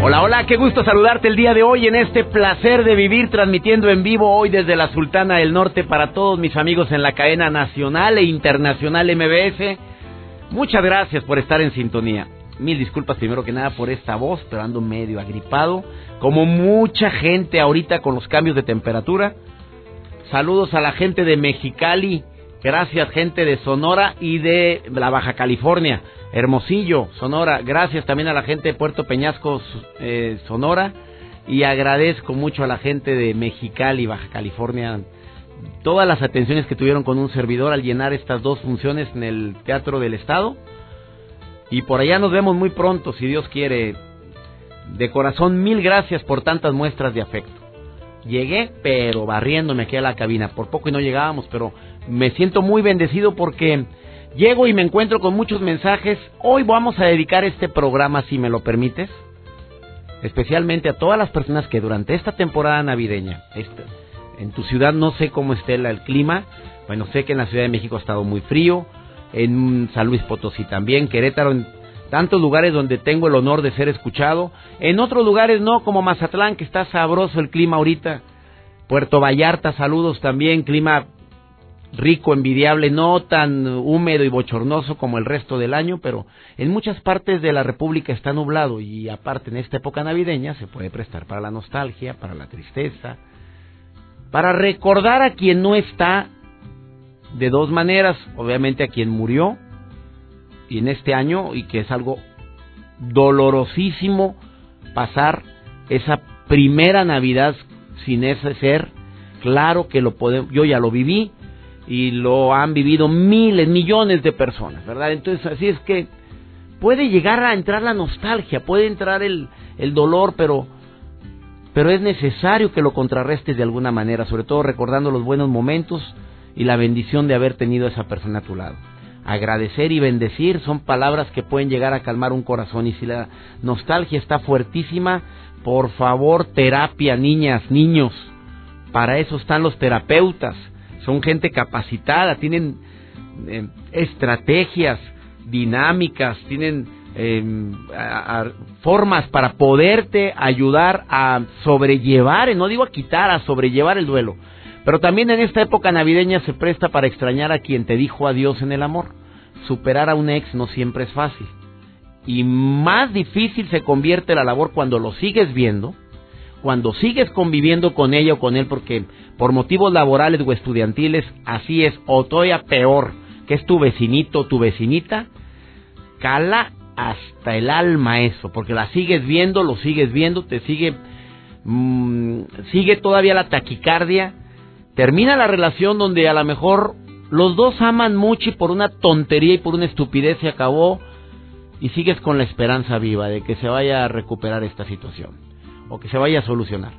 Hola, hola, qué gusto saludarte el día de hoy en este placer de vivir transmitiendo en vivo hoy desde la Sultana del Norte para todos mis amigos en la cadena nacional e internacional MBS. Muchas gracias por estar en sintonía. Mil disculpas primero que nada por esta voz, pero ando medio agripado, como mucha gente ahorita con los cambios de temperatura. Saludos a la gente de Mexicali, gracias gente de Sonora y de la Baja California. Hermosillo, Sonora. Gracias también a la gente de Puerto Peñasco, eh, Sonora. Y agradezco mucho a la gente de Mexicali, Baja California, todas las atenciones que tuvieron con un servidor al llenar estas dos funciones en el Teatro del Estado. Y por allá nos vemos muy pronto, si Dios quiere. De corazón, mil gracias por tantas muestras de afecto. Llegué, pero barriéndome aquí a la cabina. Por poco y no llegábamos, pero me siento muy bendecido porque Llego y me encuentro con muchos mensajes. Hoy vamos a dedicar este programa, si me lo permites, especialmente a todas las personas que durante esta temporada navideña, en tu ciudad no sé cómo esté el clima, bueno, sé que en la Ciudad de México ha estado muy frío, en San Luis Potosí también, Querétaro, en tantos lugares donde tengo el honor de ser escuchado, en otros lugares no, como Mazatlán, que está sabroso el clima ahorita, Puerto Vallarta, saludos también, clima rico, envidiable, no tan húmedo y bochornoso como el resto del año, pero en muchas partes de la República está nublado y aparte en esta época navideña se puede prestar para la nostalgia, para la tristeza, para recordar a quien no está de dos maneras, obviamente a quien murió y en este año y que es algo dolorosísimo pasar esa primera Navidad sin ese ser, claro que lo podemos, yo ya lo viví, y lo han vivido miles, millones de personas, ¿verdad? Entonces, así es que puede llegar a entrar la nostalgia, puede entrar el, el dolor, pero, pero es necesario que lo contrarrestes de alguna manera, sobre todo recordando los buenos momentos y la bendición de haber tenido a esa persona a tu lado. Agradecer y bendecir son palabras que pueden llegar a calmar un corazón y si la nostalgia está fuertísima, por favor, terapia, niñas, niños. Para eso están los terapeutas son gente capacitada, tienen eh, estrategias dinámicas, tienen em, formas para poderte ayudar a sobrellevar, no digo a quitar, a sobrellevar el duelo. Pero también en esta época navideña se presta para extrañar a quien te dijo adiós en el amor. Superar a un ex no siempre es fácil. Y más difícil se convierte la labor cuando lo sigues viendo, cuando sigues conviviendo con ella o con él porque por motivos laborales o estudiantiles, así es, o todavía peor, que es tu vecinito o tu vecinita, cala hasta el alma eso, porque la sigues viendo, lo sigues viendo, te sigue, mm, sigue todavía la taquicardia, termina la relación donde a lo mejor los dos aman mucho y por una tontería y por una estupidez se acabó y sigues con la esperanza viva de que se vaya a recuperar esta situación o que se vaya a solucionar.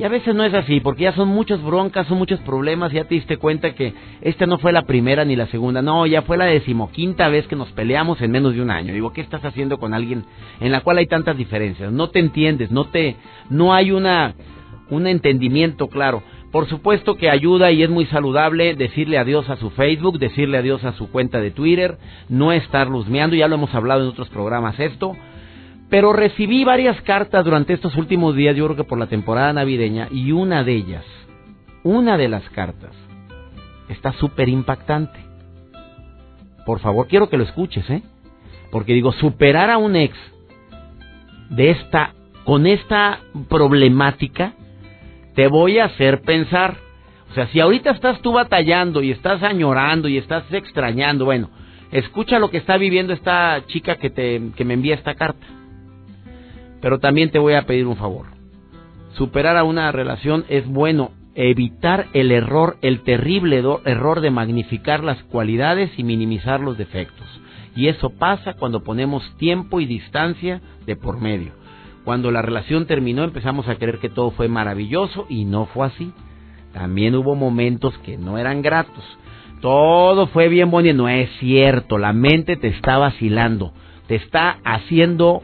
Y a veces no es así, porque ya son muchas broncas, son muchos problemas, ya te diste cuenta que esta no fue la primera ni la segunda, no, ya fue la decimoquinta vez que nos peleamos en menos de un año. Digo, ¿qué estás haciendo con alguien en la cual hay tantas diferencias? No te entiendes, no te, no hay una, un entendimiento claro. Por supuesto que ayuda y es muy saludable decirle adiós a su Facebook, decirle adiós a su cuenta de Twitter, no estar luzmeando, ya lo hemos hablado en otros programas esto, pero recibí varias cartas durante estos últimos días, yo creo que por la temporada navideña, y una de ellas, una de las cartas, está súper impactante. Por favor, quiero que lo escuches, ¿eh? Porque digo, superar a un ex de esta, con esta problemática, te voy a hacer pensar. O sea, si ahorita estás tú batallando y estás añorando y estás extrañando, bueno, escucha lo que está viviendo esta chica que, te, que me envía esta carta. Pero también te voy a pedir un favor. Superar a una relación es bueno evitar el error, el terrible error de magnificar las cualidades y minimizar los defectos. Y eso pasa cuando ponemos tiempo y distancia de por medio. Cuando la relación terminó empezamos a creer que todo fue maravilloso y no fue así. También hubo momentos que no eran gratos. Todo fue bien bonito. No es cierto, la mente te está vacilando. Te está haciendo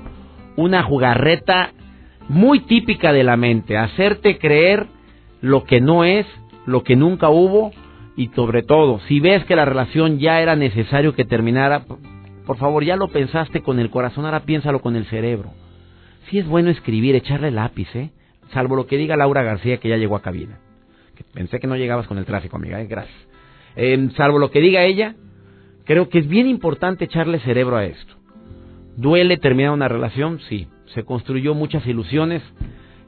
una jugarreta muy típica de la mente. Hacerte creer lo que no es, lo que nunca hubo y sobre todo, si ves que la relación ya era necesario que terminara, por favor, ya lo pensaste con el corazón, ahora piénsalo con el cerebro. Si es bueno escribir, echarle lápiz, ¿eh? Salvo lo que diga Laura García que ya llegó a cabina. pensé que no llegabas con el tráfico, amiga, ¿eh? gracias. Em, salvo lo que diga ella, creo que es bien importante echarle cerebro a esto. ¿Duele terminar una relación? Sí. Se construyó muchas ilusiones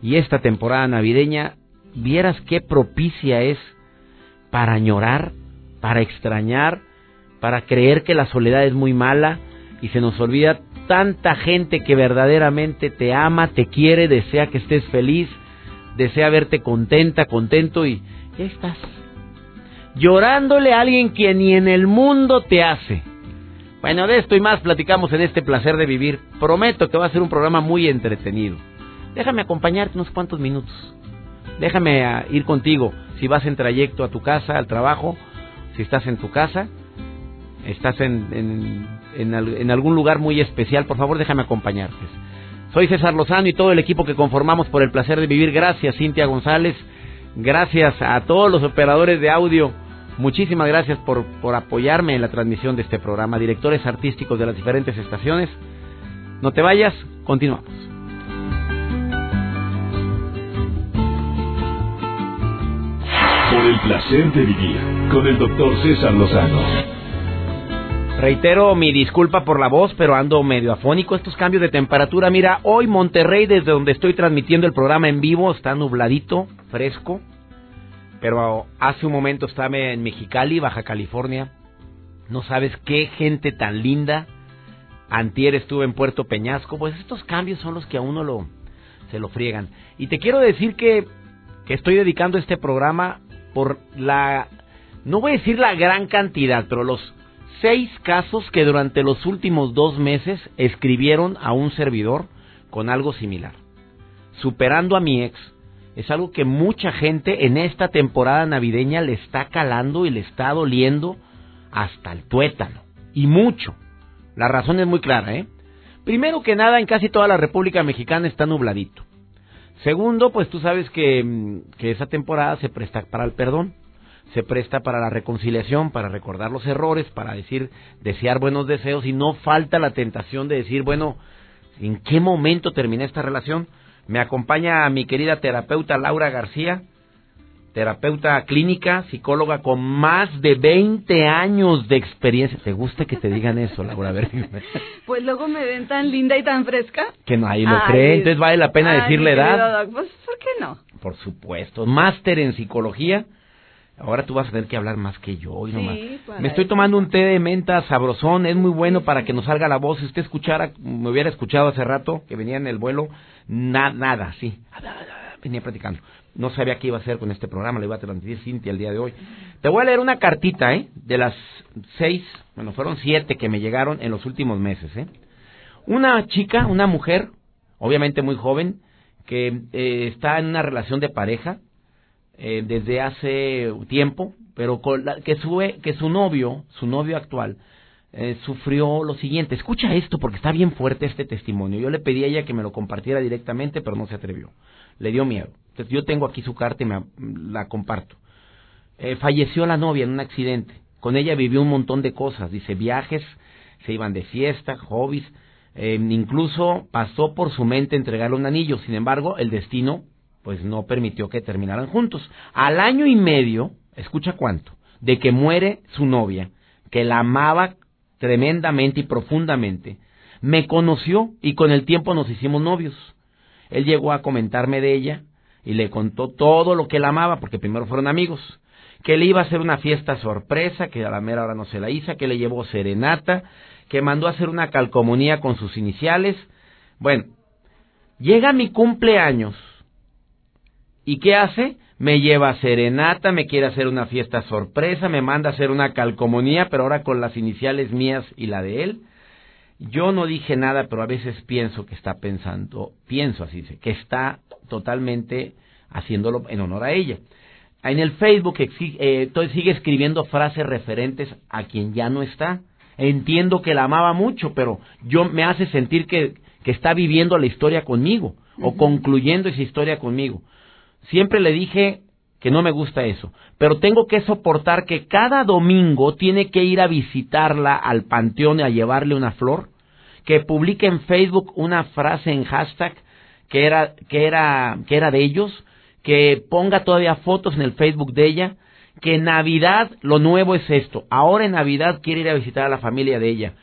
y esta temporada navideña, vieras qué propicia es para añorar, para extrañar, para creer que la soledad es muy mala y se nos olvida tanta gente que verdaderamente te ama, te quiere, desea que estés feliz, desea verte contenta, contento y ya estás llorándole a alguien que ni en el mundo te hace. Bueno, de esto y más platicamos en este placer de vivir. Prometo que va a ser un programa muy entretenido. Déjame acompañarte unos cuantos minutos. Déjame ah, ir contigo si vas en trayecto a tu casa, al trabajo, si estás en tu casa, estás en, en, algún lugar muy especial, por favor déjame acompañarte. Soy César Lozano y todo el equipo que conformamos por el placer de vivir. Gracias, Cintia González. Gracias a todos los operadores de audio Muchísimas gracias por, por apoyarme en la transmisión de este programa, directores artísticos de las diferentes estaciones. No te vayas, continuamos. Por el placer de vivir con el doctor César Lozano. Reitero mi disculpa por la voz, pero ando medio afónico. Estos cambios de temperatura. Mira, hoy Monterrey, desde donde estoy transmitiendo el programa en vivo, está nubladito, fresco. Pero hace un momento estaba en Mexicali, Baja California. No sabes qué gente tan linda. Antier estuve en Puerto Peñasco. Pues estos cambios son los que a uno lo, se lo friegan. Y te quiero decir que, que estoy dedicando este programa por la, no voy a decir la gran cantidad, pero los seis casos que durante los últimos dos meses escribieron a un servidor con algo similar. Superando a mi ex, es algo que mucha gente en esta temporada navideña le está calando y le está doliendo hasta el tuétano. Y mucho. La razón es muy clara, ¿eh? Primero que nada, en casi toda la República Mexicana está nubladito. Segundo, pues tú sabes que, mm, que esa temporada se presta para el perdón, se presta para la reconciliación, para recordar los errores, para decir, desear buenos deseos y no falta la tentación de decir, bueno, ¿en qué momento terminé esta relación? Me acompaña mi querida terapeuta Laura García, terapeuta clínica, psicóloga con más de 20 años de experiencia. ¿Te gusta que te digan eso, Laura? pues luego me ven tan linda y tan fresca. Que nadie lo cree, entonces vale la pena decirle edad. pues, ¿por qué no? Por supuesto. Máster en psicología. Ahora tú vas a tener que hablar más que yo. Sí, me estoy tomando un té de menta sabrosón, es muy bueno para que nos salga la voz. Si usted escuchara, me hubiera escuchado hace rato que venía en el vuelo, nada, sí. Venía platicando. No sabía qué iba a hacer con este programa, le iba a transmitir Cintia el día de hoy. Te voy a leer una cartita, ¿eh? De las seis, bueno, fueron siete que me llegaron en los últimos meses, ¿eh? Una chica, una mujer, obviamente muy joven, que eh, está en una relación de pareja eh, desde hace tiempo, pero que, su, que su novio, su novio actual, eh, sufrió lo siguiente. Escucha esto porque está bien fuerte este testimonio. Yo le pedí a ella que me lo compartiera directamente, pero no se atrevió. Le dio miedo. Entonces yo tengo aquí su carta y me, la comparto. Eh, falleció la novia en un accidente. Con ella vivió un montón de cosas. Dice viajes, se iban de fiesta, hobbies. Eh, incluso pasó por su mente entregarle un anillo. Sin embargo, el destino pues no permitió que terminaran juntos. Al año y medio, escucha cuánto, de que muere su novia, que la amaba tremendamente y profundamente, me conoció y con el tiempo nos hicimos novios. Él llegó a comentarme de ella y le contó todo lo que él amaba, porque primero fueron amigos, que le iba a hacer una fiesta sorpresa, que a la mera hora no se la hizo, que le llevó serenata, que mandó a hacer una calcomunía con sus iniciales. Bueno, llega mi cumpleaños. ¿Y qué hace? me lleva a serenata, me quiere hacer una fiesta sorpresa, me manda a hacer una calcomanía, pero ahora con las iniciales mías y la de él. Yo no dije nada, pero a veces pienso que está pensando, pienso así, que está totalmente haciéndolo en honor a ella. En el Facebook eh, sigue escribiendo frases referentes a quien ya no está. Entiendo que la amaba mucho, pero yo me hace sentir que, que está viviendo la historia conmigo o concluyendo esa historia conmigo. Siempre le dije que no me gusta eso, pero tengo que soportar que cada domingo tiene que ir a visitarla al panteón y a llevarle una flor, que publique en Facebook una frase en hashtag que era que era que era de ellos, que ponga todavía fotos en el Facebook de ella, que en Navidad lo nuevo es esto. Ahora en Navidad quiere ir a visitar a la familia de ella.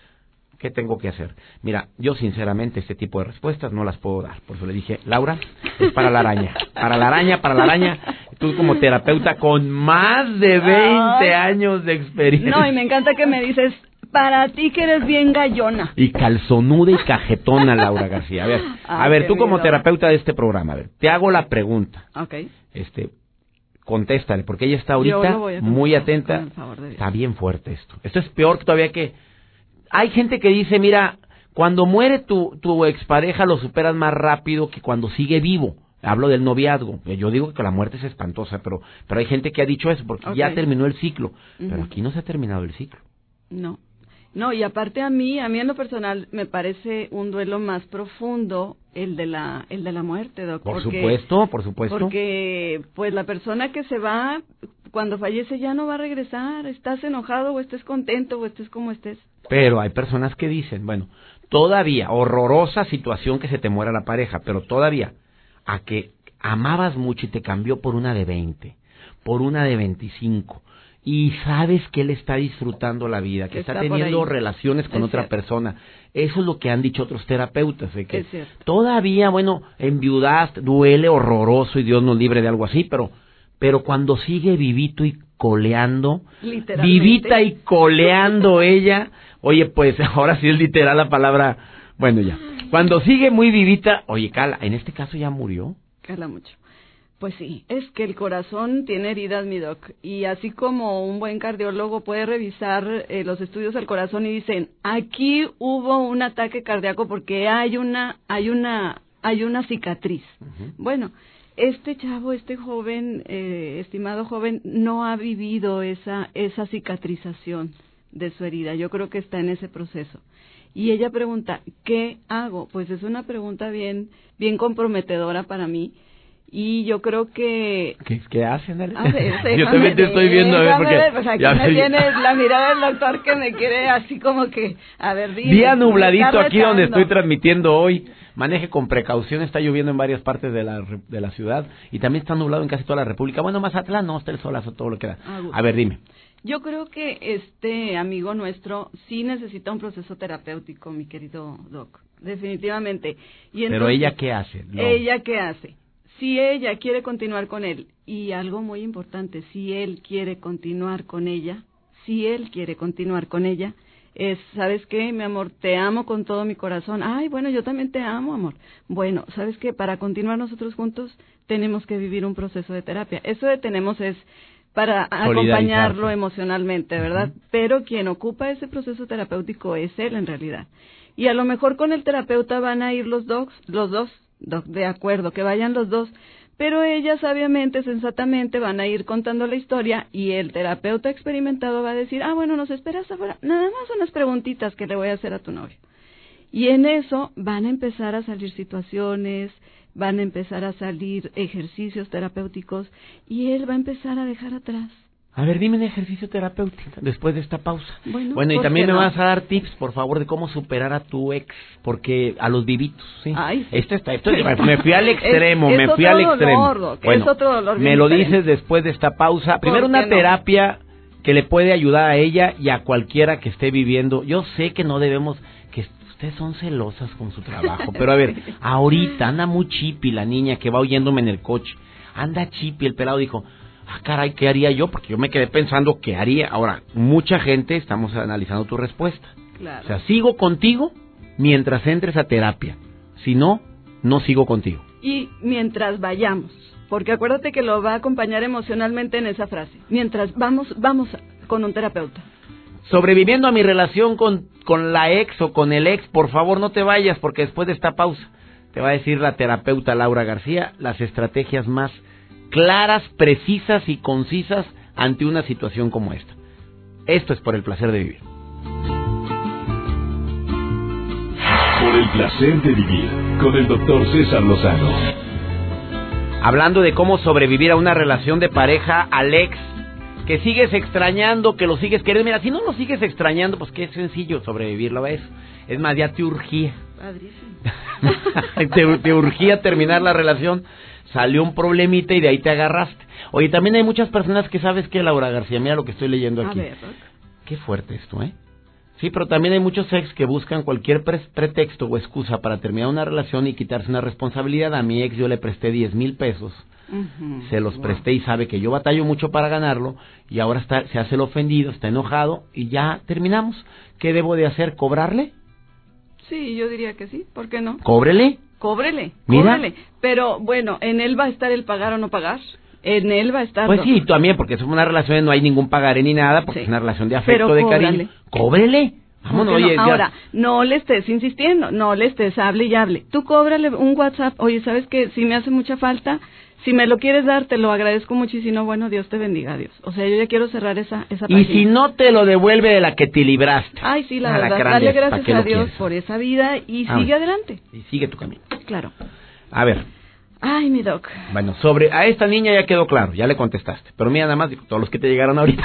¿Qué tengo que hacer? Mira, yo sinceramente este tipo de respuestas no las puedo dar. Por eso le dije, Laura, es para la araña. Para la araña, para la araña. Tú como terapeuta con más de 20 años de experiencia. No, y me encanta que me dices, para ti que eres bien gallona. Y calzonuda y cajetona, Laura García. A ver, a ver, tú como terapeuta de este programa, a ver, te hago la pregunta. Ok. Este, contéstale, porque ella está ahorita muy atenta. Está bien fuerte esto. Esto es peor todavía que hay gente que dice, mira, cuando muere tu, tu expareja lo superas más rápido que cuando sigue vivo. Hablo del noviazgo. Yo digo que la muerte es espantosa, pero, pero hay gente que ha dicho eso porque ya terminó el ciclo. Pero aquí no se ha terminado el ciclo. No. No, y aparte a mí, a mí en lo personal me parece un duelo más profundo el de la el de la muerte, doctor. Por supuesto, por supuesto. Porque pues la persona que se va cuando fallece ya no va a regresar, estás enojado o estés contento o estés como estés. Pero hay personas que dicen, bueno, todavía horrorosa situación que se te muera la pareja, pero todavía a que amabas mucho y te cambió por una de 20, por una de 25 y sabes que él está disfrutando la vida, que está, teniendo relaciones con otra persona. Eso es lo que han dicho otros terapeutas, de que todavía, bueno, enviudaste, duele horroroso y Dios nos libre de algo así, pero, pero cuando sigue vivito y coleando, vivita y coleando ella, oye, pues ahora sí es literal la palabra, bueno ya, cuando sigue muy vivita, oye, Cala, en este caso ya murió. Cala mucho. Pues sí, es que el corazón tiene heridas, mi doc, y así como un buen cardiólogo puede revisar eh, los estudios del corazón y dicen, aquí hubo un ataque cardíaco porque hay una, hay una, hay una cicatriz. Bueno, este chavo, este joven, eh, estimado joven, no ha vivido esa, esa cicatrización de su herida. Yo creo que está en ese proceso. Y ella pregunta, ¿qué hago? Pues es una pregunta bien, bien comprometedora para mí y yo creo que... ¿Qué, qué hacen? yo también te estoy viendo. A porque pues aquí me tienes la mirada del doctor que me quiere así como que... A ver, dime, Día nubladito aquí donde estoy transmitiendo hoy. Maneje con precaución, está lloviendo en varias partes de la, de la ciudad y también está nublado en casi toda la República. Bueno, más Mazatlán no, está el solazo, todo lo que da. Ah, a ver, dime. Yo creo que este amigo nuestro sí necesita un proceso terapéutico, mi querido Doc, definitivamente. Y Pero ella qué hace? Ella qué hace? Si ella quiere continuar con él, y algo muy importante, si él quiere continuar con ella, si él quiere continuar con ella, es, ¿sabes qué, mi amor? Te amo con todo mi corazón. Ay, bueno, yo también te amo, amor. Bueno, ¿sabes qué? Para continuar nosotros juntos tenemos que vivir un proceso de terapia. Eso de tenemos es para acompañarlo emocionalmente, ¿verdad? Pero quien ocupa ese proceso terapéutico es él en realidad. Y a lo mejor con el terapeuta van a ir los dos, los dos de acuerdo, que vayan los dos, pero ellas sabiamente, sensatamente van a ir contando la historia y el terapeuta experimentado va a decir, ah, bueno, nos esperas afuera, nada más unas preguntitas que le voy a hacer a tu novio. Y en eso van a empezar a salir situaciones, van a empezar a salir ejercicios terapéuticos y él va a empezar a dejar atrás a ver, dime un ejercicio terapéutico después de esta pausa. Bueno, y también me vas a dar tips, por favor, de cómo superar a tu ex, porque a los vivitos, ¿sí? Ay, Esto está, esto, me fui al extremo, me fui al extremo. bueno, me lo dices después de esta pausa. Primero una terapia que le puede ayudar a ella y a cualquiera que esté viviendo. Yo sé que no debemos, que ustedes son celosas con su trabajo, pero a ver, ahorita anda muy chipi la niña que va oyéndome en el coche. Anda chipi, el pelado dijo, ah, caray, ¿qué haría yo? Porque yo me quedé pensando qué haría. Ahora, mucha gente estamos analizando tu respuesta. O sea, sigo contigo mientras entres a terapia. Si no, no sigo contigo. Y mientras vayamos. porque acuérdate que lo va a acompañar emocionalmente en esa frase. Mientras vamos, vamos con un terapeuta. Sobreviviendo a mi relación con, con la ex o con el ex, por favor no te vayas porque después de esta pausa te va a decir la terapeuta Laura García las estrategias más claras, precisas y concisas ante una situación como esta. Esto es por el placer de vivir. Por el placer de vivir con el doctor César Lozano. Hablando de cómo sobrevivir a una relación de pareja, Alex, que sigues extrañando, que lo sigues queriendo. Mira, si no lo sigues extrañando, pues qué sencillo sobrevivirlo a eso. Es más, ya te urgía. te, te urgía terminar la relación. Salió un problemita y de ahí te agarraste. Oye, también hay muchas personas que sabes que Laura García, mira lo que estoy leyendo aquí. A ver, Qué fuerte esto, ¿eh? Sí, pero también hay muchos ex que buscan cualquier pre- pretexto o excusa para terminar una relación y quitarse una responsabilidad. A mi ex yo le presté 10 mil pesos, se los Wow. presté y sabe que yo batallo mucho para ganarlo y ahora está, se hace el ofendido, está enojado y ya terminamos. ¿Qué debo de hacer? ¿Cobrarle? Sí, yo diría que sí, ¿por qué no? ¿Cóbrele? Cóbrele, Mira. cóbrele. Pero bueno, en él va a estar el pagar o no pagar. En él va a estar. Pues sí, también, porque es una relación, no hay ningún pagaré ni nada, porque Sí. es una relación de afecto, Pero de cóbrale. cariño. Cóbrele. Vámonos, ¿Por qué no? oye, ya- Ahora, no le estés insistiendo, no le estés hable y hable. Tú cóbrale un WhatsApp, oye, ¿sabes qué? Si me hace mucha falta, si me lo quieres dar, te lo agradezco muchísimo. Bueno, Dios te bendiga, Dios. O sea, yo ya quiero cerrar esa, esa Y si no te lo devuelve de la que te libraste. Ay, sí, la verdad, dale de- ¿para gracias a Dios quieres? por esa vida y Ah, sigue adelante. Y sigue tu camino. Claro. A ver, Ay, mi doc. bueno, sobre a esta niña ya quedó claro, ya le contestaste. Pero mira, nada más, todos los que te llegaron ahorita.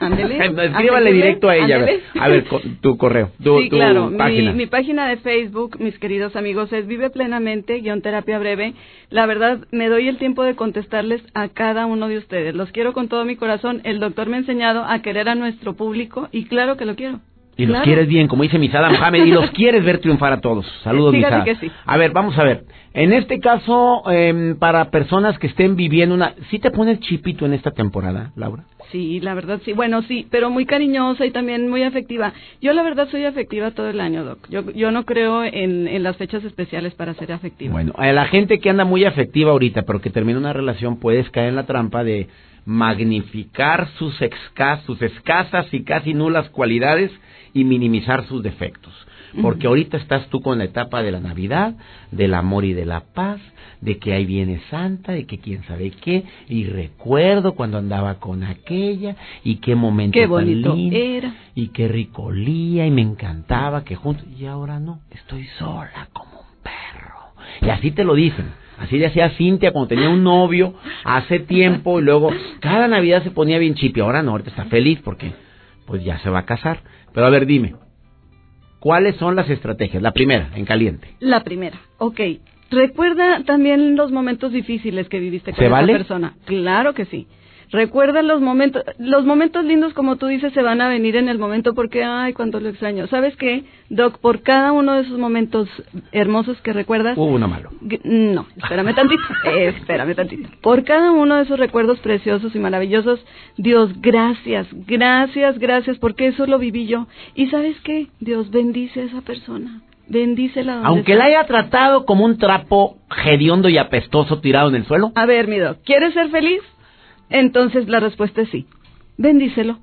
Ándele, Escríbale directo a ella. A ver, a tu correo, tu, sí, tu claro. Mi-. Mi, página de Facebook, mis queridos amigos, es Vive Plenamente, guion terapia breve. La verdad, me doy el tiempo de contestarles a cada uno de ustedes. Los quiero con todo mi corazón. El doctor me ha enseñado a querer a nuestro público y claro que lo quiero. Y los quieres bien, como dice Misada Mohamed, y los quieres ver triunfar a todos. Saludos, Fíjate Misada. que sí. A ver, vamos a ver. En este caso, em, para personas que estén viviendo una... ¿Sí te pones chipito en esta temporada, Laura? Sí, la verdad sí. Bueno, sí, pero muy cariñosa y también muy afectiva. Yo la verdad soy afectiva todo el año, doc. Yo, yo no creo en, en las fechas especiales para ser afectiva. Bueno, a la gente que anda muy afectiva ahorita, pero que termina una relación, puedes caer en la trampa de magnificar sus, escas- sus escasas y casi nulas cualidades y minimizar sus defectos. Porque ahorita estás tú con la etapa de la Navidad, del amor y de la paz, de que ahí viene Santa, de que quién sabe qué, y recuerdo cuando andaba con aquella, y qué momento Qué tan bonito lindo, era. y qué rico olía, y me encantaba que juntos, y ahora no, estoy sola como un perro. Y así te lo dicen. Así le hacía Cintia cuando tenía un novio hace tiempo y luego cada Navidad se ponía bien chipi. Ahora no, ahorita está feliz porque pues ya se va a casar. Pero a ver, dime, ¿cuáles son las estrategias? La primera, en caliente. La primera, ok. Recuerda también los momentos difíciles que viviste con ¿Se esa vale? persona. Claro que sí. Recuerda los momentos, los momentos lindos como tú dices se van a venir en el momento porque, ay, cuánto lo extraño. ¿Sabes qué, Doc? Por cada uno de esos momentos hermosos que recuerdas, Hubo uno malo. No, espérame tantito, espérame tantito. Por cada uno de esos recuerdos preciosos y maravillosos, Dios, gracias, gracias, gracias, porque eso lo viví yo. Y sabes qué, Dios bendice a esa persona, bendícela. Aunque está. la haya tratado como un trapo hediondo y apestoso tirado en el suelo. A ver, mi Doc, ¿quieres ser feliz? Entonces la respuesta es sí. Bendícelo.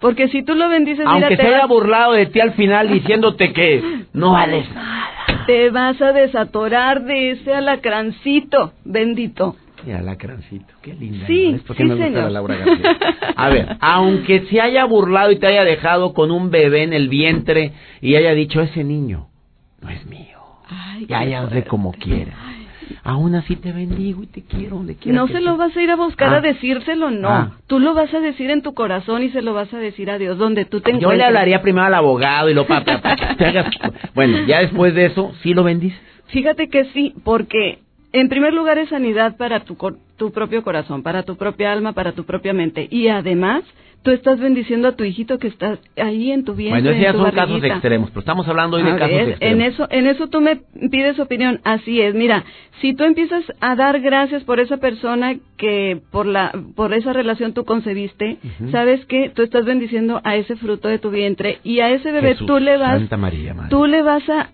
Porque si tú lo bendices, mira, Aunque te se haya vas- burlado de ti al final diciéndote que no vales nada. te vas a desatorar de ese alacrancito bendito. Mira, lacrancito, qué linda. Sí, sí, me gusta señor. la Laura García. A ver, aunque se haya burlado y te haya dejado con un bebé en el vientre y haya dicho, ese niño no es mío. Ay, Ya, ya de fuerte. como quiera. Aún así te bendigo y te quiero donde quiera. No que se lo vas a ir a buscar Ah. a decírselo, no. Ah. Tú lo vas a decir en tu corazón y se lo vas a decir a Dios, donde tú te Yo encuentres. le hablaría primero al abogado y lo para que te hagas. Bueno, ya después de eso, sí lo bendices. Fíjate que sí, porque en primer lugar es sanidad para tu propio corazón, para tu propia alma, para tu propia mente. Y además, tú estás bendiciendo a tu hijito que está ahí en tu vientre, Bueno, esos ya son casos extremos, pero estamos hablando hoy de casos extremos. en eso, en eso tú me pides opinión. Así es. Mira, si tú empiezas a dar gracias por esa persona que por la, por esa relación tú concebiste, sabes que tú estás bendiciendo a ese fruto de tu vientre y a ese bebé Jesús, tú le vas, Santa María, Madre. tú le vas a,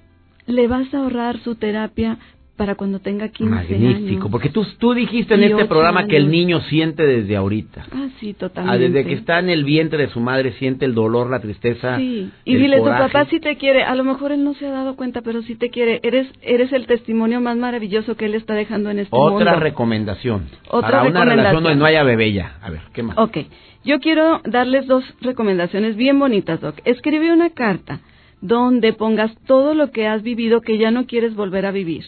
le vas a ahorrar su terapia para cuando tenga 15 Magnífico, años. porque tú, tú dijiste en este programa que el niño siente desde ahorita. Ah, sí, Ah, totalmente. desde que está en el vientre de su madre siente el dolor, la tristeza. Sí, y dile, coraje. tu papá sí te quiere, a lo mejor él no se ha dado cuenta, pero sí te quiere. Eres eres el testimonio más maravilloso que él está dejando en este Otra mundo. recomendación. Otra para una relación recomendación. donde no haya bebé ya. A ver, ¿qué más? Ok, yo quiero darles dos recomendaciones bien bonitas, Doc. Escribe una carta donde pongas todo lo que has vivido que ya no quieres volver a vivir.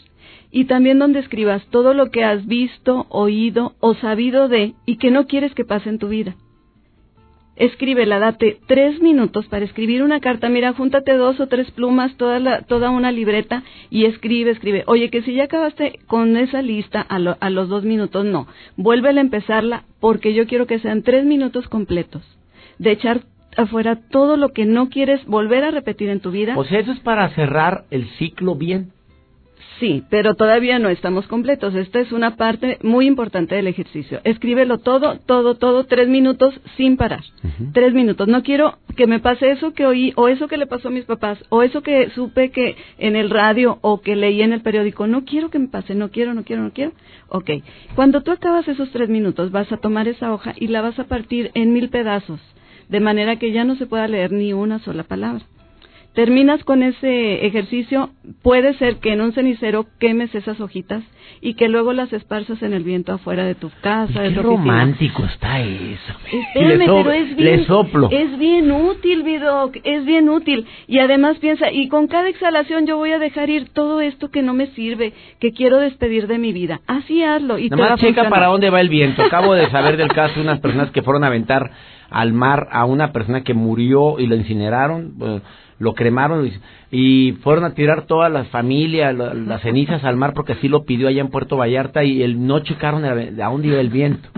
Y también donde escribas todo lo que has visto, oído o sabido de y que no quieres que pase en tu vida. Escríbela, date tres minutos para escribir una carta. Mira, júntate dos o tres plumas, toda, la, toda una libreta y escribe, escribe. Oye, que si ya acabaste con esa lista a, lo- a los dos minutos, no. Vuélvela a empezarla porque yo quiero que sean tres minutos completos de echar afuera todo lo que no quieres volver a repetir en tu vida. O sea, eso es para cerrar el ciclo bien. Sí, pero todavía no estamos completos. Esta es una parte muy importante del ejercicio. Escríbelo todo, todo, todo, tres minutos sin parar. Tres minutos. No quiero que me pase eso que oí, o eso que le pasó a mis papás, o eso que supe que en el radio, o que leí en el periódico. No quiero que me pase, no quiero, no quiero, no quiero. Ok. Cuando tú acabas esos tres minutos, vas a tomar esa hoja y la vas a partir en mil pedazos, de manera que ya no se pueda leer ni una sola palabra terminas con ese ejercicio, puede ser que en un cenicero quemes esas hojitas y que luego las esparzas en el viento afuera de tu casa, de Qué tu romántico está eso. Espérame, so- pero es bien, le soplo. es bien útil, Vidoc, es bien útil. Y además piensa, y con cada exhalación yo voy a dejar ir todo esto que no me sirve, que quiero despedir de mi vida. Así hazlo y te Nada más checa para dónde va el viento. Acabo de saber del caso de unas personas que fueron a aventar al mar a una persona que murió y lo incineraron, lo cremaron y, fueron a tirar toda la familia, la- las cenizas al mar porque así lo pidió allá en Puerto Vallarta y el, no checaron a, a dónde iba el viento.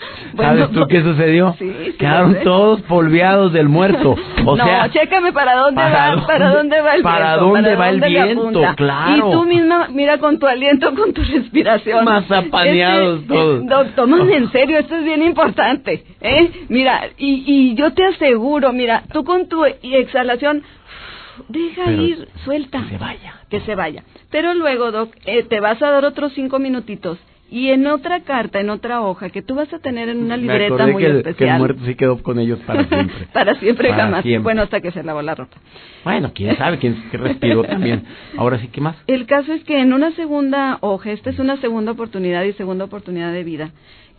Bueno, ¿Sabes tú qué sucedió? Sí, sí Quedaron todos polveados del muerto. O no, sea, chécame para dónde ¿para va, dónde- para dónde va el para viento. dónde va el viento? Claro. Y tú misma, mira con tu aliento, con tu respiración. Mazapaneados Este, todos. Doc, tómame en serio, esto es bien importante. ¿eh? Mira, y, y yo te aseguro, mira, tú con tu exhalación, deja Pero ir, suelta. que se vaya. Que se vaya. Pero luego, Doc, eh, te vas a dar otros cinco minutitos. Y en otra carta, en otra hoja, que tú vas a tener en una libreta muy que el, especial. que el muerto sí quedó con ellos para siempre. Para siempre Para jamás. siempre. Bueno, hasta que se lavó la ropa. Bueno, quién sabe, quién respiró también. Ahora sí, ¿qué más? El caso es que en una segunda hoja, esta es una segunda oportunidad y segunda oportunidad de vida,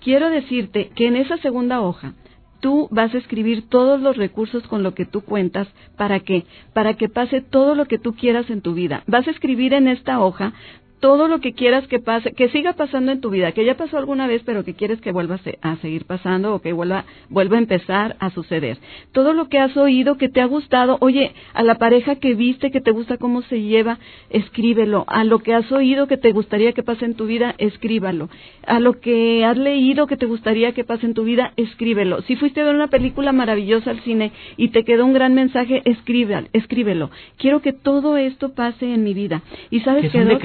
quiero decirte que en esa segunda hoja tú vas a escribir todos los recursos con lo que tú cuentas. ¿Para qué? Para que pase todo lo que tú quieras en tu vida. Vas a escribir en esta hoja todo lo que quieras que pase, que siga pasando en tu vida, que ya pasó alguna vez, pero que quieres que vuelva a se- a seguir pasando o que vuelva, vuelva a empezar a suceder. Todo lo que has oído, que te ha gustado, oye, a la pareja que viste, que te gusta cómo se lleva, escríbelo. A lo que has oído que te gustaría que pase en tu vida, escríbalo. A lo que has leído que te gustaría que pase en tu vida, escríbelo. Si fuiste a ver una película maravillosa al cine y te quedó un gran mensaje, escribe, escríbelo. Quiero que todo esto pase en mi vida. ¿Y sabes ¿Qué qué, son Doc?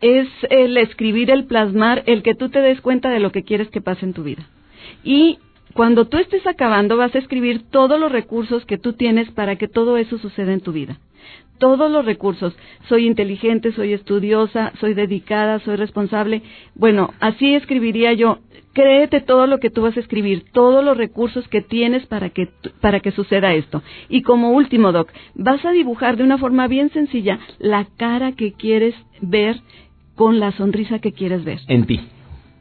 Es el escribir, el plasmar, el que tú te des cuenta de lo que quieres que pase en tu vida. Y cuando tú estés acabando, vas a escribir todos los recursos que tú tienes para que todo eso suceda en tu vida. Todos los recursos. Soy inteligente, soy estudiosa, soy dedicada, soy responsable. Bueno, así escribiría yo. Créete todo lo que tú vas a escribir, todos los recursos que tienes para que, para que suceda esto. Y como último, Doc, vas a dibujar de una forma bien sencilla la cara que quieres ver con la sonrisa que quieres ver En ti.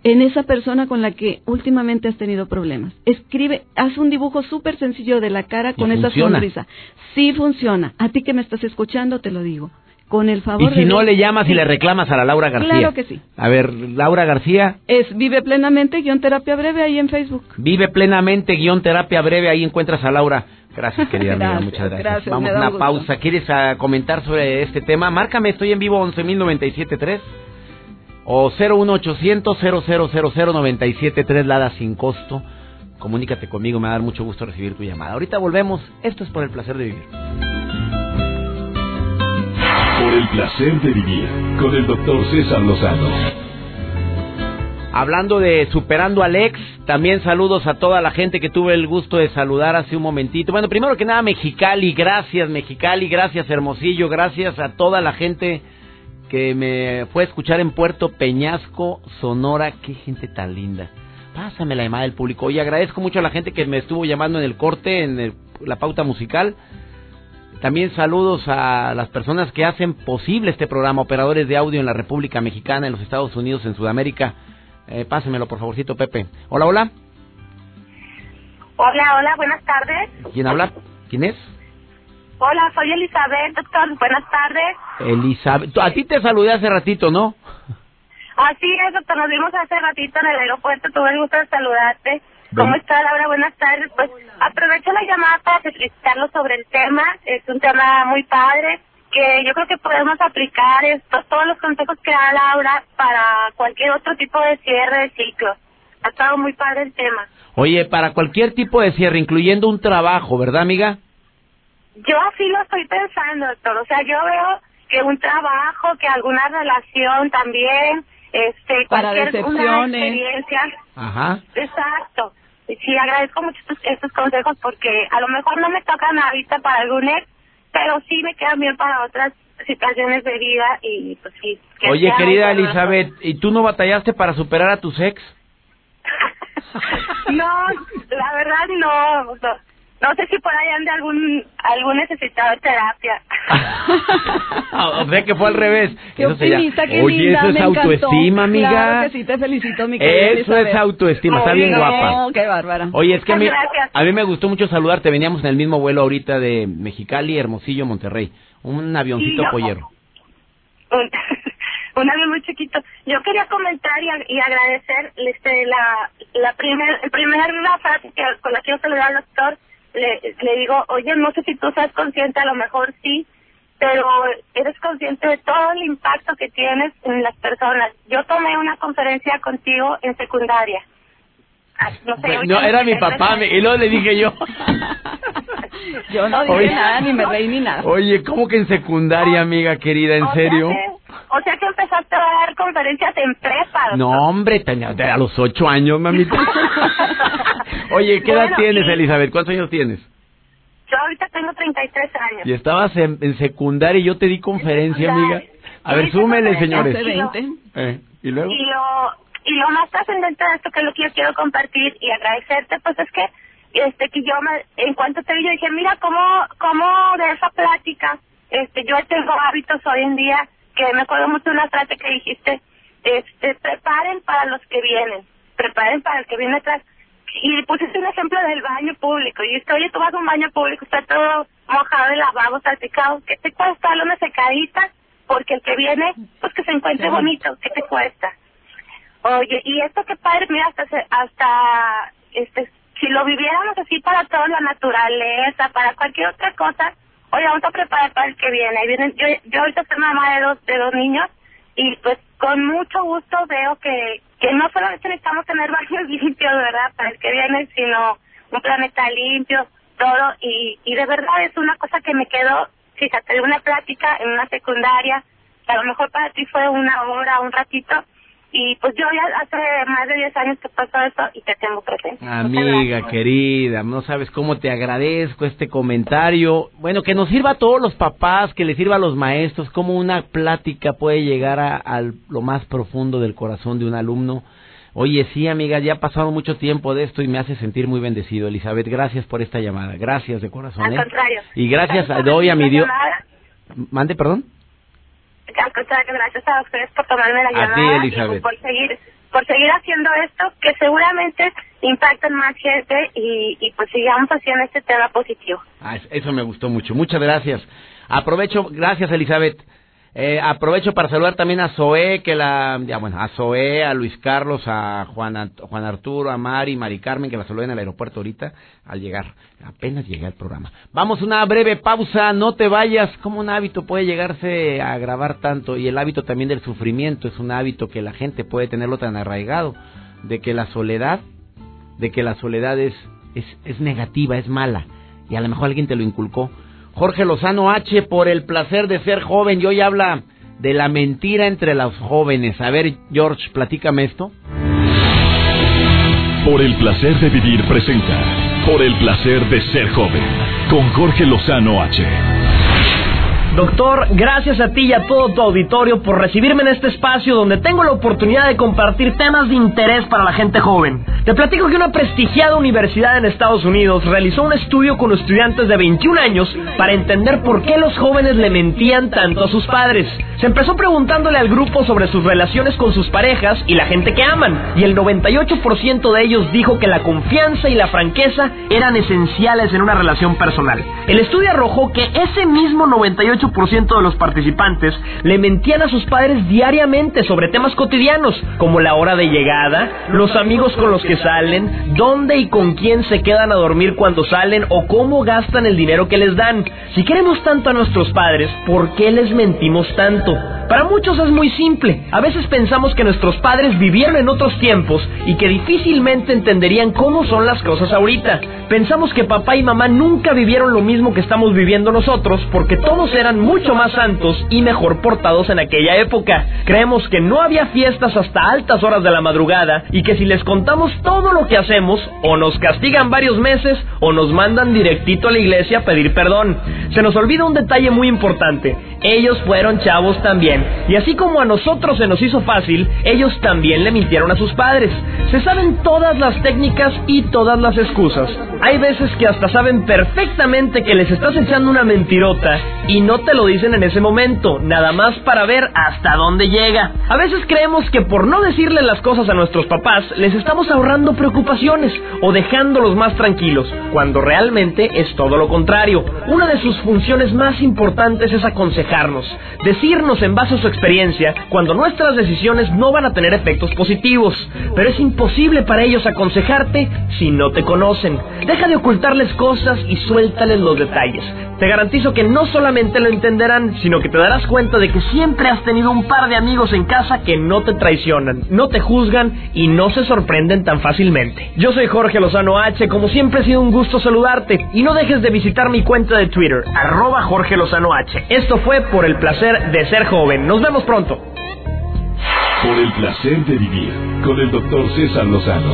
en esa persona con la que últimamente has tenido problemas. Escribe, haz un dibujo súper sencillo de la cara con esa sonrisa. Sí funciona. A ti que me estás escuchando te lo digo. Con el favor Y si de no le llamas y le reclamas a la Laura García. Claro que sí. A ver, Laura García, Es Vive Plenamente, guion terapia breve ahí en Facebook. vive plenamente, guion terapia breve, ahí encuentras a Laura. Gracias, querida amiga, Gracias, muchas gracias. gracias, Vamos a una gusto. pausa. ¿Quieres ah, comentar sobre este tema? Márcame, estoy en vivo 11.097.3 o 01800 0000973 Lada sin costo. Comunícate conmigo, me va a dar mucho gusto recibir tu llamada. Ahorita volvemos. Esto es por el placer de vivir. Por el placer de vivir con el doctor César Lozano. Hablando de superando al ex, también saludos a toda la gente que tuve el gusto de saludar hace un momentito. Bueno, primero que nada, Mexicali, gracias Mexicali, gracias Hermosillo, gracias a toda la gente que me fue a escuchar en Puerto Peñasco, Sonora. Qué gente tan linda. Pásame la llamada del público. Oye, agradezco mucho a la gente que me estuvo llamando en el corte, en la pauta musical. También saludos a las personas que hacen posible este programa, operadores de audio en la República Mexicana, en los Estados Unidos, en Sudamérica. Eh, pásemelo, por favorcito, Pepe. Hola, hola. Hola, hola, buenas tardes. ¿Quién habla? ¿Quién es? Hola, soy Elizabeth, doctor. Buenas tardes. Elizabeth. A ti te saludé hace ratito, ¿no? Así es, doctor. Nos vimos hace ratito en el aeropuerto. Tuve el gusto de saludarte. ¿Cómo está, Laura? Buenas tardes. Pues aprovecho la llamada para felicitarlo sobre el tema. Es un tema muy padre que yo creo que podemos aplicar esto, todos los consejos que da Laura para cualquier otro tipo de cierre de ciclo. Ha estado muy padre el tema. Oye, para cualquier tipo de cierre, incluyendo un trabajo, ¿verdad, amiga? Yo así lo estoy pensando, doctor. O sea, yo veo que un trabajo, que alguna relación también, este, para cualquier una experiencia. Ajá. Exacto. Sí, agradezco mucho estos, consejos porque a lo mejor no me tocan ahorita para algún ex, pero sí me quedan bien para otras situaciones de vida y pues sí. Oye, querida Elizabeth, ¿y tú no batallaste para superar a tus ex? no, la verdad no. No sé si por ahí ande algún algún necesitado de terapia. o sea que fue al revés. Qué eso optimista, qué Oye, linda, eso es autoestima, amiga. Claro que sí, te felicito, mi querida Eso es autoestima, está bien guapa. qué bárbara. Oye, es que a mí, a mí me gustó mucho saludarte. Veníamos en el mismo vuelo ahorita de Mexicali, Hermosillo, Monterrey. Un avioncito pollero. Un, avión muy chiquito. Yo quería comentar y, agradecer este, la, la primer, el primer frase que, con la que yo saludé al doctor le, le digo, oye, no sé si tú estás consciente, a lo mejor sí, pero eres consciente de todo el impacto que tienes en las personas. Yo tomé una conferencia contigo en secundaria. Ah, no, sé, no era mi papá, y luego le dije yo. yo no dije nada, ni me reí ni nada. Oye, ¿cómo que en secundaria, amiga querida? ¿En serio? o sea que empezaste a dar conferencias en prepa. No, hombre, tenía, a los ocho años, mamita. Oye, ¿qué edad tienes, Elizabeth? ¿Cuántos años tienes? Yo ahorita tengo 33 años. Y estabas en, secundaria y yo te di conferencia, amiga. A ver, súmele, señores. Eh, ¿Y luego? Y lo, y lo más trascendente de esto que es lo que yo quiero compartir y agradecerte, pues es que este que yo me, en cuanto te vi, yo dije, mira cómo, cómo de esa plática, este yo tengo hábitos hoy en día que me acuerdo mucho de una frase que dijiste, este, preparen para los que vienen, preparen para el que viene atrás. Y pusiste un ejemplo del baño público. Y es oye, tú vas a un baño público, está todo mojado el lavabo, salpicado. ¿Qué te cuesta darle una secadita? Porque el que viene, pues que se encuentre bonito. ¿Qué te cuesta? Oye, y esto que padre, mira, hasta, hasta este, si lo viviéramos así para toda la naturaleza, para cualquier otra cosa, oye, vamos a preparar para el que viene. Ahí vienen, yo, yo ahorita soy mamá de dos, de dos niños y pues con mucho gusto veo que, que no solamente necesitamos tener baños limpios, ¿verdad? Para el que viene, sino un planeta limpio, todo. Y, y de verdad es una cosa que me quedó, fíjate, de una plática en una secundaria, que a lo mejor para ti fue una hora, un ratito, y pues yo ya hace más de 10 años que pasó eso y te tengo presente. Amiga querida, no sabes cómo te agradezco este comentario. Bueno, que nos sirva a todos los papás, que le sirva a los maestros, cómo una plática puede llegar a, lo más profundo del corazón de un alumno. Oye, sí, amiga, ya ha pasado mucho tiempo de esto y me hace sentir muy bendecido, Elizabeth. Gracias por esta llamada. Gracias de corazón. Al ¿eh? contrario. Y gracias doy a mi Dios. Mande, perdón gracias a ustedes por tomarme la llamada y por seguir, por seguir haciendo esto que seguramente impacta en más gente y, y pues sigamos haciendo este tema positivo. Ah, eso me gustó mucho. Muchas gracias. Aprovecho, gracias Elizabeth. Eh, aprovecho para saludar también a Zoé, que la, bueno, a a Luis Carlos, a Juan, Juan Arturo, a Mari, Mari Carmen, que la saludé en el aeropuerto ahorita al llegar. Apenas llegué al programa. Vamos una breve pausa, no te vayas. Como un hábito puede llegarse a grabar tanto? Y el hábito también del sufrimiento es un hábito que la gente puede tenerlo tan arraigado, de que la soledad, de que la soledad es, es, es negativa, es mala. Y a lo mejor alguien te lo inculcó Jorge Lozano H por el placer de ser joven y hoy habla de la mentira entre los jóvenes. A ver, George, platícame esto. Por el placer de vivir presenta. Por el placer de ser joven. Con Jorge Lozano H. Doctor, gracias a ti y a todo tu auditorio por recibirme en este espacio donde tengo la oportunidad de compartir temas de interés para la gente joven. Te platico que una prestigiada universidad en Estados Unidos realizó un estudio con estudiantes de 21 años para entender por qué los jóvenes le mentían tanto a sus padres. Se empezó preguntándole al grupo sobre sus relaciones con sus parejas y la gente que aman, y el 98% de ellos dijo que la confianza y la franqueza eran esenciales en una relación personal. El estudio arrojó que ese mismo 98 ciento de los participantes le mentían a sus padres diariamente sobre temas cotidianos, como la hora de llegada, los amigos con los que salen, dónde y con quién se quedan a dormir cuando salen o cómo gastan el dinero que les dan. Si queremos tanto a nuestros padres, ¿por qué les mentimos tanto? santo para muchos es muy simple. A veces pensamos que nuestros padres vivieron en otros tiempos y que difícilmente entenderían cómo son las cosas ahorita. Pensamos que papá y mamá nunca vivieron lo mismo que estamos viviendo nosotros porque todos eran mucho más santos y mejor portados en aquella época. Creemos que no había fiestas hasta altas horas de la madrugada y que si les contamos todo lo que hacemos, o nos castigan varios meses o nos mandan directito a la iglesia a pedir perdón. Se nos olvida un detalle muy importante. Ellos fueron chavos también. Y así como a nosotros se nos hizo fácil, ellos también le mintieron a sus padres. Se saben todas las técnicas y todas las excusas. Hay veces que hasta saben perfectamente que les estás echando una mentirota y no te lo dicen en ese momento, nada más para ver hasta dónde llega. A veces creemos que por no decirle las cosas a nuestros papás, les estamos ahorrando preocupaciones o dejándolos más tranquilos, cuando realmente es todo lo contrario. Una de sus funciones más importantes es aconsejarnos, decirnos en base su experiencia cuando nuestras decisiones no van a tener efectos positivos. Pero es imposible para ellos aconsejarte si no te conocen. Deja de ocultarles cosas y suéltales los detalles. Te garantizo que no solamente lo entenderán, sino que te darás cuenta de que siempre has tenido un par de amigos en casa que no te traicionan, no te juzgan y no se sorprenden tan fácilmente. Yo soy Jorge Lozano H, como siempre ha sido un gusto saludarte y no dejes de visitar mi cuenta de Twitter, arroba Jorge Lozano H. Esto fue por el placer de ser joven. Nos vemos pronto. Por el placer de vivir con el doctor César Lozano.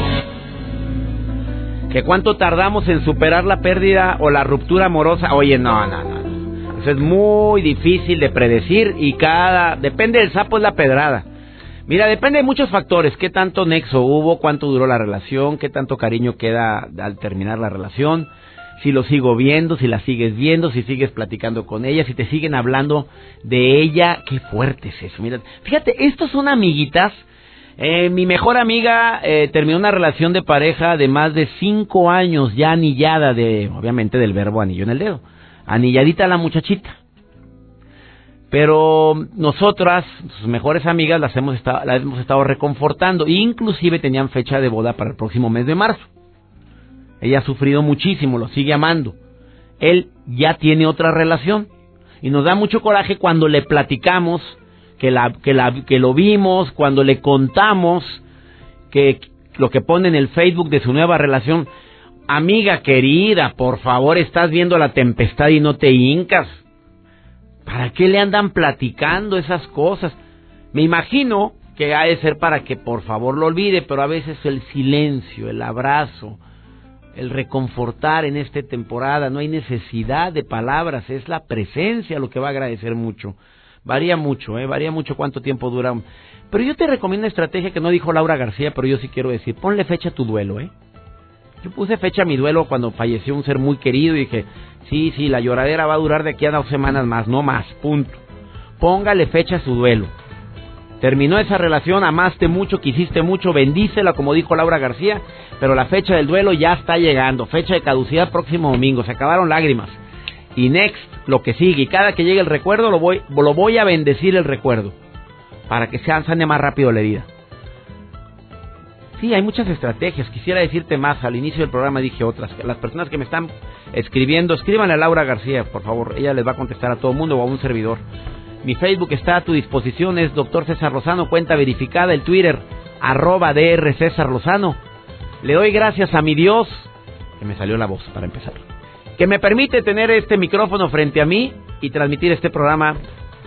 ¿Que cuánto tardamos en superar la pérdida o la ruptura amorosa? Oye, no, no, no. Eso es muy difícil de predecir y cada... Depende del sapo es la pedrada. Mira, depende de muchos factores. ¿Qué tanto nexo hubo? ¿Cuánto duró la relación? ¿Qué tanto cariño queda al terminar la relación? Si lo sigo viendo, si la sigues viendo, si sigues platicando con ella, si te siguen hablando de ella. Qué fuerte es eso. Mira, fíjate, estos son amiguitas. Eh, mi mejor amiga eh, terminó una relación de pareja de más de cinco años, ya anillada de, obviamente, del verbo anillo en el dedo anilladita la muchachita. Pero nosotras, sus mejores amigas, las hemos estado, las hemos estado reconfortando. Inclusive tenían fecha de boda para el próximo mes de marzo. Ella ha sufrido muchísimo, lo sigue amando. Él ya tiene otra relación. Y nos da mucho coraje cuando le platicamos que, la, que, la, que lo vimos, cuando le contamos que lo que pone en el Facebook de su nueva relación. Amiga querida, por favor, estás viendo la tempestad y no te hincas. ¿Para qué le andan platicando esas cosas? Me imagino que ha de ser para que por favor lo olvide, pero a veces el silencio, el abrazo, el reconfortar en esta temporada, no hay necesidad de palabras, es la presencia lo que va a agradecer mucho. Varía mucho, ¿eh? varía mucho cuánto tiempo dura. Pero yo te recomiendo una estrategia que no dijo Laura García, pero yo sí quiero decir, ponle fecha a tu duelo, ¿eh? Yo puse fecha a mi duelo cuando falleció un ser muy querido y dije, sí, sí, la lloradera va a durar de aquí a dos semanas más, no más, punto. Póngale fecha a su duelo. Terminó esa relación, amaste mucho, quisiste mucho, bendícela, como dijo Laura García, pero la fecha del duelo ya está llegando. Fecha de caducidad próximo domingo, se acabaron lágrimas. Y next, lo que sigue, y cada que llegue el recuerdo, lo voy, lo voy a bendecir el recuerdo, para que se sane más rápido la herida. Sí, hay muchas estrategias. Quisiera decirte más. Al inicio del programa dije otras. Las personas que me están escribiendo, escríbanle a Laura García, por favor. Ella les va a contestar a todo el mundo o a un servidor. Mi Facebook está a tu disposición, es Doctor César Lozano, cuenta verificada, el Twitter, arroba DR César Lozano. Le doy gracias a mi Dios, que me salió la voz para empezar, que me permite tener este micrófono frente a mí y transmitir este programa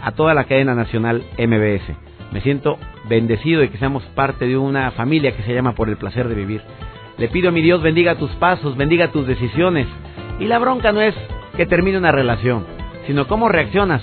a toda la cadena nacional MBS. Me siento bendecido de que seamos parte de una familia que se llama por el placer de vivir. Le pido a mi Dios bendiga tus pasos, bendiga tus decisiones. Y la bronca no es que termine una relación, sino cómo reaccionas